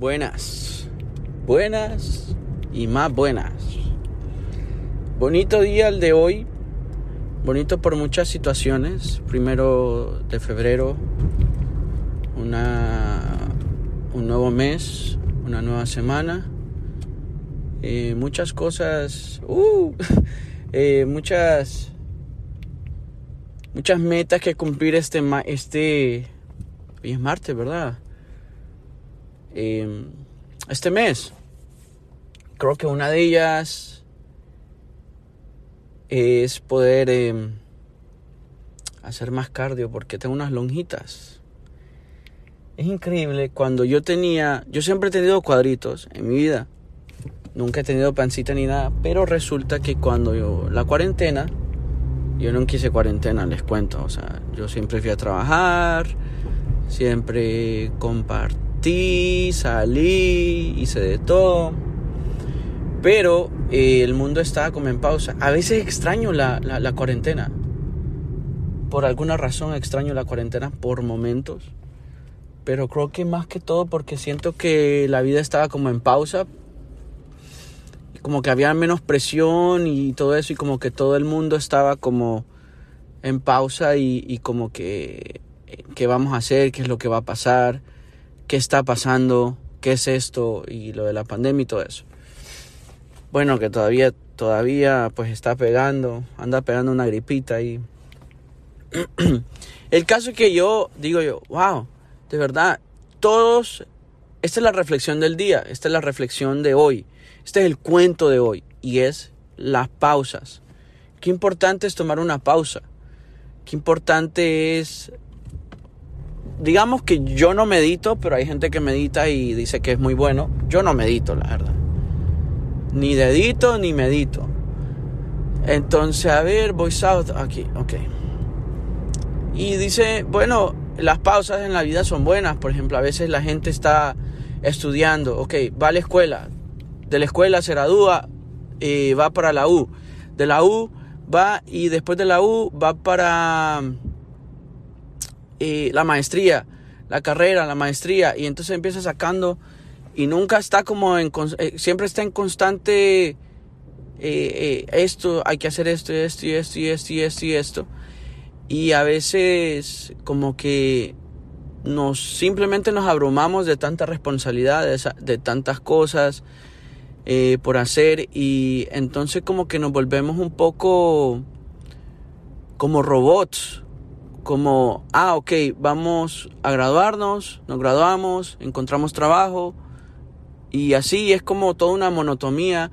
Buenas, buenas y más buenas. Bonito día el de hoy, bonito por muchas situaciones. Primero de febrero, una, un nuevo mes, una nueva semana. Eh, muchas cosas, uh, eh, muchas, muchas metas que cumplir este, este, hoy es martes, ¿verdad? Eh, este mes. Creo que una de ellas es poder eh, hacer más cardio porque tengo unas lonjitas. Es increíble cuando yo tenía, yo siempre he tenido cuadritos en mi vida. Nunca he tenido pancita ni nada, pero resulta que cuando la cuarentena, yo no quise cuarentena, les cuento, o sea, yo siempre fui a trabajar, siempre compartí, salí, hice de todo. Pero eh, el mundo estaba como en pausa. A veces extraño la, la, cuarentena. Por alguna razón extraño la cuarentena por momentos. Pero creo que más que todo porque siento que la vida estaba como en pausa. Como que había menos presión y todo eso. Y como que todo el mundo estaba como en pausa y, y como que qué vamos a hacer, qué es lo que va a pasar, qué está pasando, qué es esto y lo de la pandemia y todo eso. Bueno, que todavía, todavía pues está pegando, anda pegando una gripita ahí. El caso es que yo digo yo, wow, de verdad, todos, esta es la reflexión del día, esta es la reflexión de hoy, este es el cuento de hoy y es las pausas. Qué importante es tomar una pausa. Qué importante es digamos que yo no medito, pero hay gente que medita y dice que es muy bueno. Yo no medito, la verdad. Ni dedito ni medito. Entonces, a ver, voice out aquí, ok. Y dice, bueno, las pausas en la vida son buenas. Por ejemplo, a veces la gente está estudiando, ok, va a la escuela. De la escuela se gradúa y va para la U. De la U va y después de la U va para la maestría, la carrera, la maestría, y entonces empieza sacando y nunca está como en, eh, siempre está en constante, eh, eh, esto, hay que hacer esto, esto, y esto, y esto, y esto, y esto. Y a veces como que nos simplemente nos abrumamos de tanta responsabilidad, de, tantas cosas por hacer y entonces como que nos volvemos un poco como robots, como, ah, ok, vamos a graduarnos, nos graduamos, encontramos trabajo y así es como toda una monotomía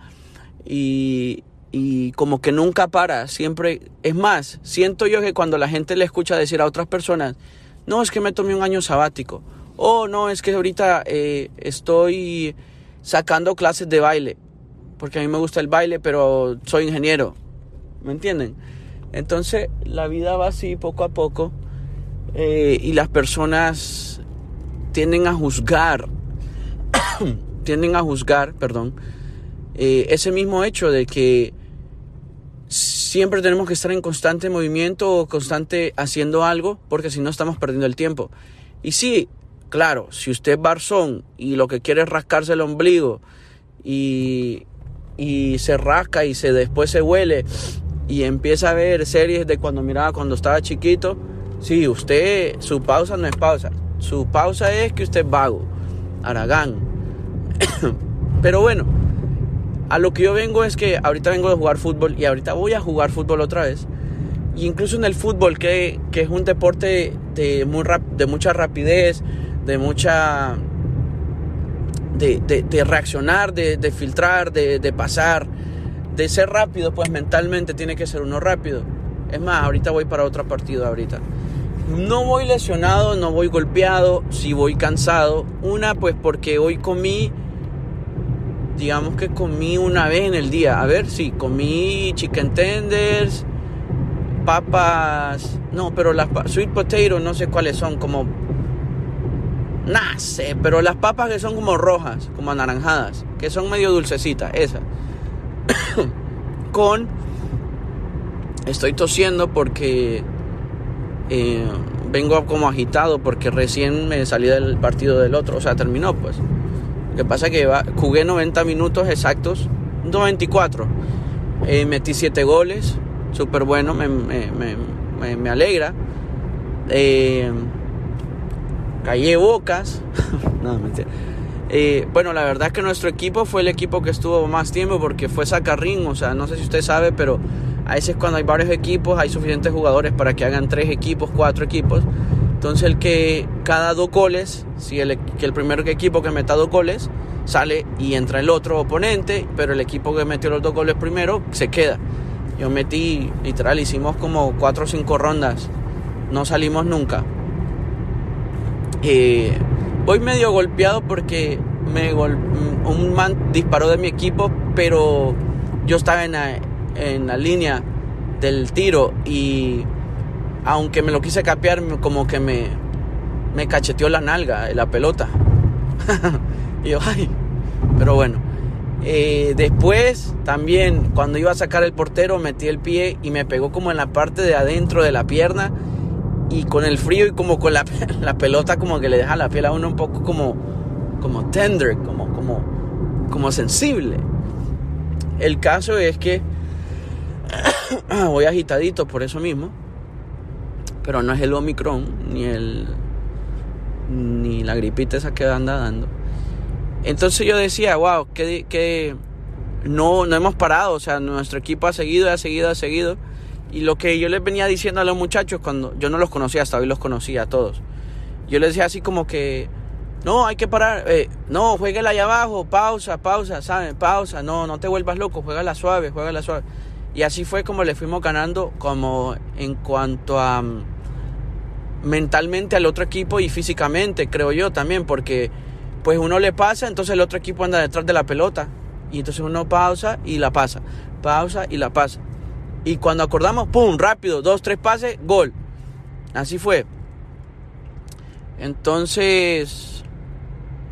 y, y como que nunca para, siempre, es más, siento yo que cuando la gente le escucha decir a otras personas, no, es que me tomé un año sabático, o no, es que ahorita eh, estoy sacando clases de baile, porque a mí me gusta el baile, pero soy ingeniero, ¿me entienden? Entonces la vida va así poco a poco eh, y las personas tienden a juzgar, tienden a juzgar, perdón, eh, ese mismo hecho de que siempre tenemos que estar en constante movimiento o constante haciendo algo porque si no estamos perdiendo el tiempo. Y sí, claro, si usted es barzón y lo que quiere es rascarse el ombligo y, y se rasca y se después se huele y empieza a ver series de cuando miraba cuando estaba chiquito, sí, usted, su pausa no es pausa. Su pausa es que usted es vago, aragán. Pero bueno, a lo que yo vengo es que ahorita vengo de jugar fútbol y ahorita voy a jugar fútbol otra vez. Y incluso en el fútbol, que, que es un deporte de, muy rap, de mucha rapidez, de mucha... De, reaccionar, de, filtrar, de pasar, de ser rápido, pues mentalmente tiene que ser uno rápido. Es más, ahorita voy para otro partido ahorita. No voy lesionado, no voy golpeado, sí voy cansado. Una, pues porque hoy comí, digamos que comí una vez en el día. A ver, sí, comí chicken tenders, papas, no, pero las sweet potato, no sé cuáles son, como, no sé, pero las papas que son como rojas, como anaranjadas, que son medio dulcecitas, esas. con estoy tosiendo porque eh, vengo como agitado porque recién me salí del partido del otro, o sea, terminó pues. Lo que pasa es que jugué 90 minutos exactos, 94. Eh, metí 7 goles, súper bueno, me, alegra. Eh, callé bocas. no, mentira. Eh, bueno, la verdad es que nuestro equipo fue el equipo que estuvo más tiempo porque fue Sacarrín, o sea, no sé si usted sabe, pero a veces cuando hay varios equipos hay suficientes jugadores para que hagan tres equipos, cuatro equipos. Entonces el que cada dos goles, si el, que el primer equipo que meta dos goles, sale y entra el otro oponente, pero el equipo que metió los dos goles primero se queda. Yo metí, literal, hicimos como cuatro o cinco rondas, no salimos nunca. Eh, voy medio golpeado porque me un man disparó de mi equipo, pero yo estaba en la, en la línea del tiro y aunque me lo quise capear, como que me, me cacheteó la nalga, la pelota. yo, ay, pero bueno. Eh, después también cuando iba a sacar el portero metí el pie y me pegó como en la parte de adentro de la pierna y con el frío y como con la, la, pelota como que le deja la piel a uno un poco como, como tender, como, como, como sensible. El caso es que voy agitadito por eso mismo, pero no es el Omicron ni el ni la gripita esa que anda dando. Entonces yo decía, wow, que, que no, no hemos parado, o sea, nuestro equipo ha seguido, ha seguido, ha seguido. Y lo que yo les venía diciendo a los muchachos cuando yo no los conocía, hasta hoy los conocía a todos. Yo les decía así como que, no, hay que parar, eh, no, jueguela allá abajo, pausa, pausa, ¿saben? Pausa, no, no te vuelvas loco, la suave, la suave. Y así fue como le fuimos ganando como en cuanto a mm, mentalmente al otro equipo y físicamente, creo yo también, porque pues uno le pasa, entonces el otro equipo anda detrás de la pelota. Y entonces uno pausa y la pasa, pausa y la pasa. Y cuando acordamos, ¡pum! Rápido, dos, tres pases, gol. Así fue. Entonces,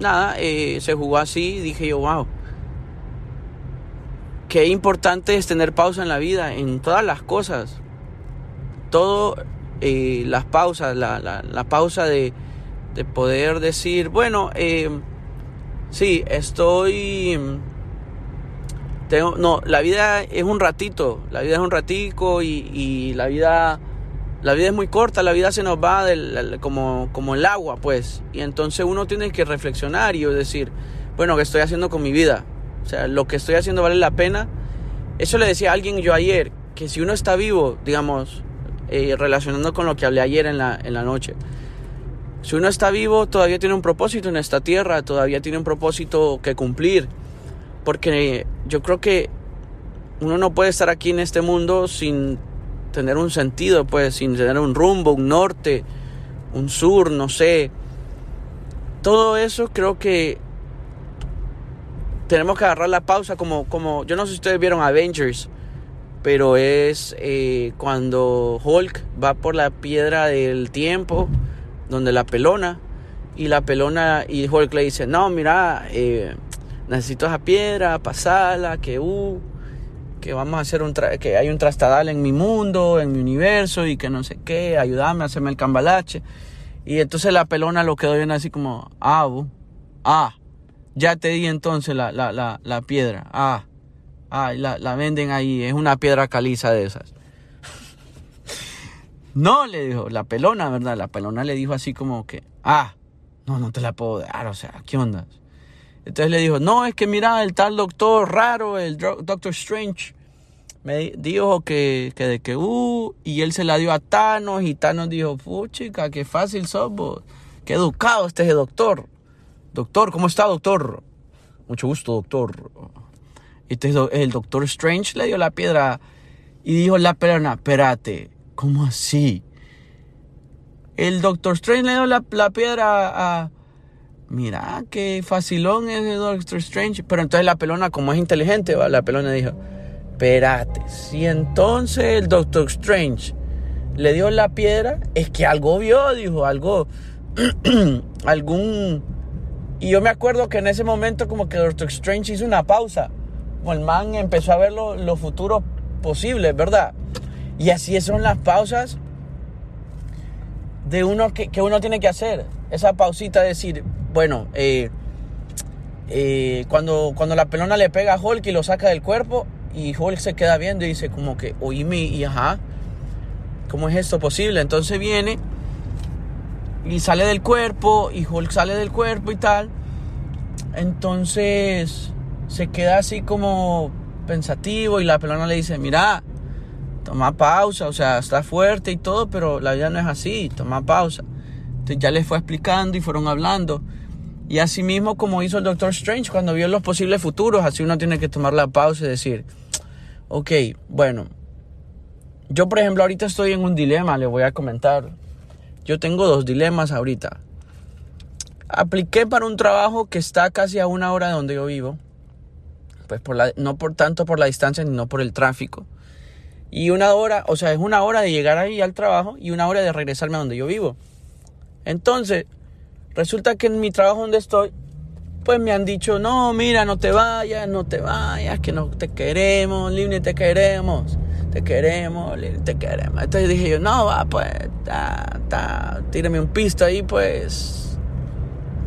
nada, eh, se jugó así. Dije yo, wow. Qué importante es tener pausa en la vida, en todas las cosas. Todo, eh, las pausas, la, la, pausa de, de, poder decir, bueno, eh, sí, estoy no, la vida es un ratito, la vida es un ratico y, la vida la vida es muy corta, la vida se nos va como, como el agua, pues. Y entonces uno tiene que reflexionar y decir, bueno, ¿qué estoy haciendo con mi vida? O sea, lo que estoy haciendo vale la pena. Eso le decía a alguien yo ayer, que si uno está vivo, digamos, eh, relacionando con lo que hablé ayer en la, en la noche, si uno está vivo, todavía tiene un propósito en esta tierra, todavía tiene un propósito que cumplir. Porque yo creo que uno no puede estar aquí en este mundo sin tener un sentido, pues, sin tener un rumbo, un norte, un sur, no sé. Todo eso creo que tenemos que agarrar la pausa como, como yo no sé si ustedes vieron Avengers, pero es eh, cuando Hulk va por la piedra del tiempo, donde la pelona, y la pelona, y Hulk le dice, no, mira, eh, necesito esa piedra, pasarla, que uh, que vamos a hacer un que hay un trastadal en mi mundo, en mi universo y que no sé qué, ayúdame a hacerme el cambalache. Y entonces la pelona lo quedó bien así como, ah, ah, ya te di entonces la, la, la, la piedra, ah, ah, la, la venden ahí, es una piedra caliza de esas. no, le dijo, la pelona, ¿verdad? La pelona le dijo así como que, ah, no, no te la puedo dar, o sea, ¿qué onda? Entonces le dijo, no, es que mira, el tal doctor raro, el Doctor Strange, me dijo que, que de que, uh, y él se la dio a Thanos y Thanos dijo, chica, qué fácil somos, qué educado este doctor. Doctor, ¿cómo está, doctor? Mucho gusto, doctor. Entonces el Doctor Strange le dio la piedra y dijo la perna, espérate, ¿cómo así? El Doctor Strange le dio la, la piedra a, mira, qué facilón es el Doctor Strange. Pero entonces la pelona, como es inteligente, la pelona dijo, espérate, si entonces el Doctor Strange le dio la piedra, es que algo vio, dijo, algo, algún... Y yo me acuerdo que en ese momento como que Doctor Strange hizo una pausa. Como el man empezó a ver los futuros posibles, ¿verdad? Y así son las pausas de uno que, que uno tiene que hacer. Esa pausita de decir, bueno, eh, eh, cuando, cuando la pelona le pega a Hulk y lo saca del cuerpo, y Hulk se queda viendo y dice como que, oíme, y ajá, ¿cómo es esto posible? Entonces viene y sale del cuerpo, y Hulk sale del cuerpo y tal. Entonces se queda así como pensativo y la pelona le dice, mira, toma pausa, o sea, está fuerte y todo, pero la vida no es así, toma pausa. Entonces ya les fue explicando y fueron hablando. Y así mismo como hizo el Doctor Strange cuando vio los posibles futuros, así uno tiene que tomar la pausa y decir, ok, bueno, yo por ejemplo ahorita estoy en un dilema, le voy a comentar. Yo tengo dos dilemas ahorita. Apliqué para un trabajo que está casi a una hora de donde yo vivo. Pues por la, no por tanto por la distancia, sino por el tráfico. Y una hora, o sea, es una hora de llegar ahí al trabajo y una hora de regresarme a donde yo vivo. Entonces, resulta que en mi trabajo donde estoy, pues me han dicho, no, mira, no te vayas, no te vayas, que no te queremos, Livni, te queremos, te queremos, Livni, te queremos. Entonces dije yo, no, va, pues, ta, ta, tírame un pisto ahí, pues,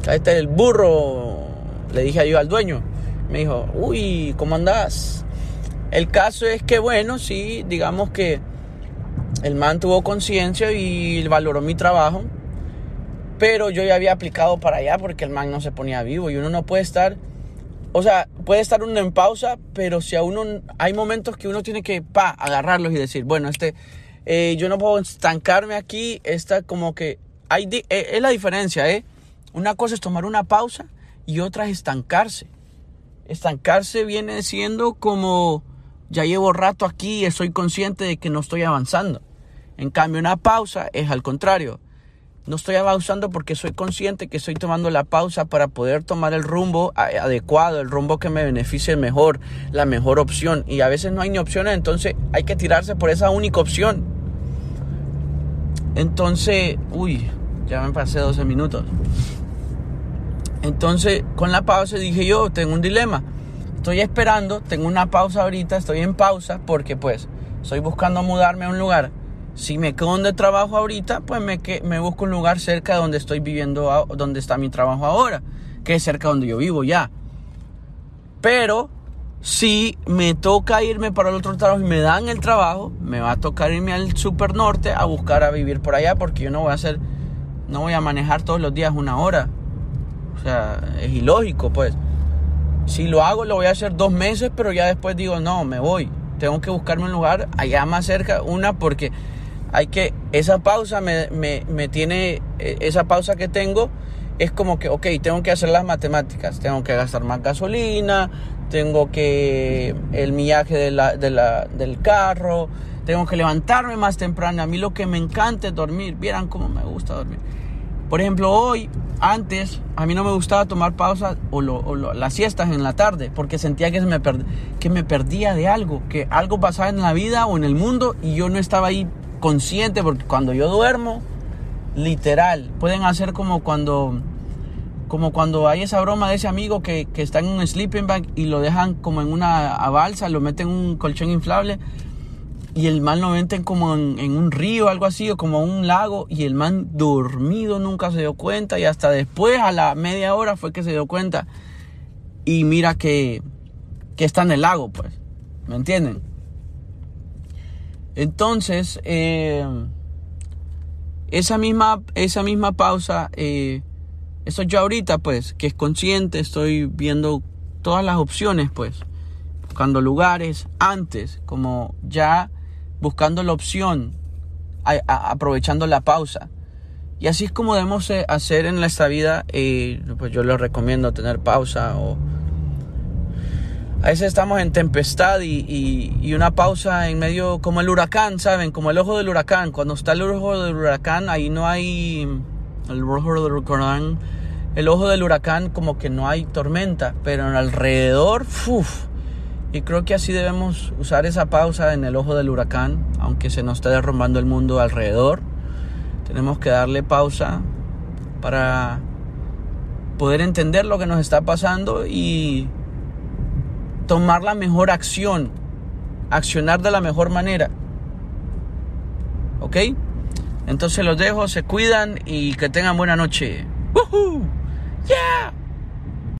ahí está el burro, le dije yo al dueño. Me dijo, uy, ¿cómo andás? El caso es que, bueno, sí, digamos que el man tuvo conciencia y valoró mi trabajo. Pero yo ya había aplicado para allá porque el man no se ponía vivo y uno no puede estar, o sea, puede estar uno en pausa, pero si a uno, hay momentos que uno tiene que, pa, agarrarlos y decir, bueno, este, eh, yo no puedo estancarme aquí, esta como que, hay, eh, es la diferencia, ¿eh? Una cosa es tomar una pausa y otra es estancarse. Estancarse viene siendo como ya llevo rato aquí y soy consciente de que no estoy avanzando. En cambio, una pausa es al contrario. No estoy avanzando porque soy consciente que estoy tomando la pausa para poder tomar el rumbo adecuado, el rumbo que me beneficie mejor, la mejor opción. Y a veces no hay ni opciones, entonces hay que tirarse por esa única opción. Entonces, uy, ya me pasé 12 minutos. Entonces, con la pausa dije yo, tengo un dilema estoy esperando, tengo una pausa ahorita, estoy en pausa porque pues estoy buscando mudarme a un lugar. Si me quedo donde trabajo ahorita, pues me, me busco un lugar cerca de donde estoy viviendo, donde está mi trabajo ahora, que es cerca de donde yo vivo ya. Pero si me toca irme para el otro trabajo y me dan el trabajo, me va a tocar irme al super norte a buscar a vivir por allá porque yo no voy a hacer, no voy a manejar todos los días una hora. O sea, es ilógico pues. Si lo hago, lo voy a hacer dos meses, pero ya después digo, no, me voy. Tengo que buscarme un lugar allá más cerca. Una, porque hay que, esa pausa me, me, tiene, e, esa pausa que tengo es como que, ok, tengo que hacer las matemáticas. Tengo que gastar más gasolina, tengo que, el millaje de la, de la, del carro, tengo que levantarme más temprano. A mí lo que me encanta es dormir. Vieran cómo me gusta dormir. Por ejemplo, hoy, antes, a mí no me gustaba tomar pausas o, las siestas en la tarde porque sentía que, me que me perdía de algo, que algo pasaba en la vida o en el mundo y yo no estaba ahí consciente porque cuando yo duermo, literal, pueden hacer como cuando, como cuando hay esa broma de ese amigo que, que está en un sleeping bag y lo dejan como en una balsa, lo meten en un colchón inflable y el man lo meten como en, un río, algo así, o como un lago, y el man dormido nunca se dio cuenta, y hasta después, a la media hora, fue que se dio cuenta. Y mira que, que está en el lago, pues. ¿Me entienden? Entonces, eh, esa, misma, esa misma pausa, eh, eso yo ahorita, pues, que es consciente, estoy viendo todas las opciones, pues, buscando lugares antes, como ya buscando la opción, aprovechando la pausa. Y así es como debemos eh, hacer en nuestra vida. Eh, pues yo les recomiendo tener pausa o a veces estamos en tempestad y, una pausa en medio, como el huracán, ¿saben? Como el ojo del huracán. Cuando está el ojo del huracán, ahí no hay. El ojo del huracán. El ojo del huracán, como que no hay tormenta, pero alrededor, uff, y creo que así debemos usar esa pausa en el ojo del huracán, aunque se nos esté derrumbando el mundo alrededor. Tenemos que darle pausa para poder entender lo que nos está pasando y tomar la mejor acción, accionar de la mejor manera. ¿Ok? Entonces los dejo, se cuidan y que tengan buena noche. ¡Woohoo! ¡Yeah!